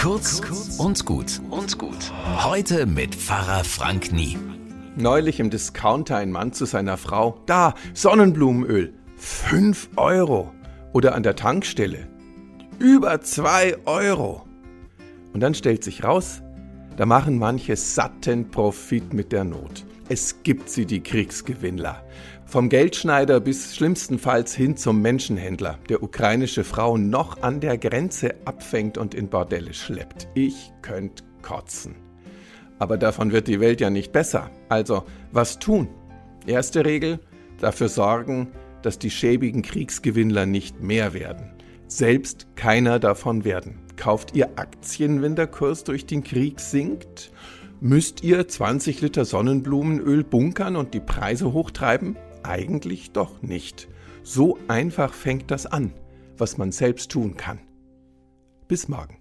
Kurz und gut und gut. Heute mit Pfarrer Frank Nie. Neulich im Discounter ein Mann zu seiner Frau. Da, Sonnenblumenöl. 5 Euro. Oder an der Tankstelle. Über 2 Euro. Und dann stellt sich raus, da machen manche satten Profit mit der Not. Es gibt sie, die Kriegsgewinnler. Vom Geldschneider bis schlimmstenfalls hin zum Menschenhändler, der ukrainische Frauen noch an der Grenze abfängt und in Bordelle schleppt. Ich könnt kotzen. Aber davon wird die Welt ja nicht besser. Also, was tun? Erste Regel, dafür sorgen, dass die schäbigen Kriegsgewinnler nicht mehr werden. Selbst keiner davon werden. Kauft ihr Aktien, wenn der Kurs durch den Krieg sinkt? Müsst ihr 20 Liter Sonnenblumenöl bunkern und die Preise hochtreiben? Eigentlich doch nicht. So einfach fängt das an, was man selbst tun kann. Bis morgen.